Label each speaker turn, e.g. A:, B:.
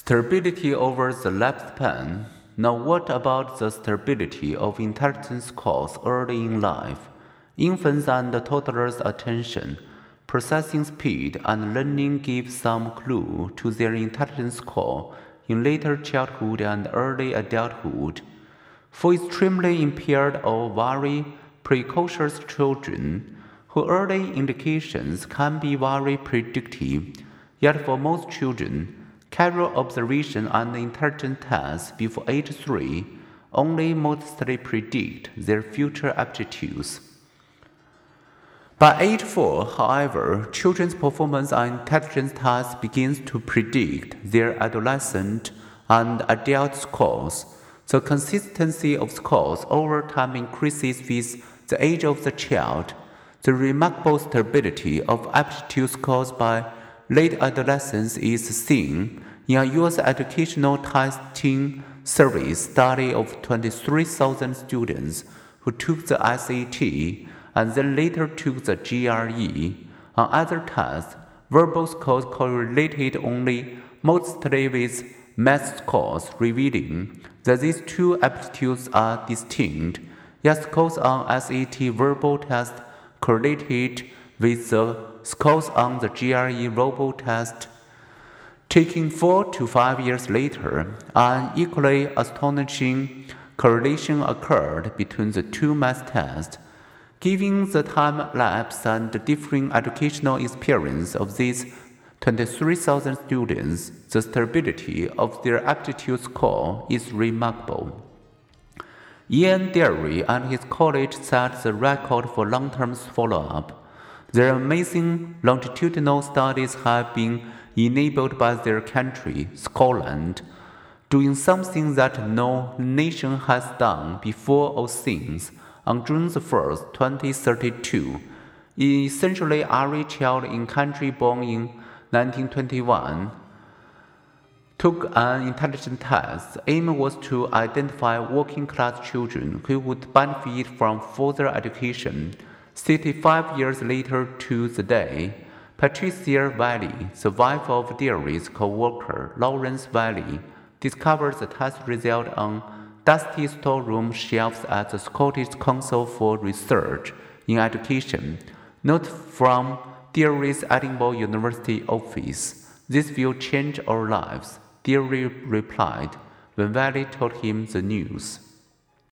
A: Stability over the lifespan. Now, what about the stability of intelligence scores early in life? Infants and toddlers' attention, processing speed, and learning give some clue to their intelligence score in later childhood and early adulthood. For extremely impaired or very precocious children, whose early indications can be very predictive, yet for most children, casual observation and intelligence tests before age 3 only modestly predict their future aptitudes. By age 4, however, children's performance on intelligence tests begins to predict their adolescent and adult scores. The consistency of scores over time increases with the age of the child. The remarkable stability of aptitude scores by late adolescence is seen in a U.S. educational testing service study of 23,000 students who took the SAT and then later took the GRE. On other tests, verbal scores correlated only mostly with math scores, revealing that these two aptitudes are distinct. Yet scores on SAT verbal test correlated with the scores on the GRE verbal test. Taking four to five years later, an equally astonishing correlation occurred between the two math tests. Given the time lapse and differing educational experience of these 23,000 students, the stability of their aptitude score is remarkable. Ian Deary and his colleague set the record for long term follow up. Their amazing longitudinal studies have been enabled by their country, Scotland, doing something that no nation has done before or since on June 1, 2032, essentially every child in country born in 1921 took an intelligence test. The aim was to identify working class children who would benefit from further education. 65 years later to the day, Patricia Whalley, the wife of Deary's co-worker Lawrence Whalley, discovered the test result on dusty storeroom shelves at the Scottish Council for Research in Education, not from Deary's Edinburgh University office. This will change our lives, Deary replied when Whalley told him the news.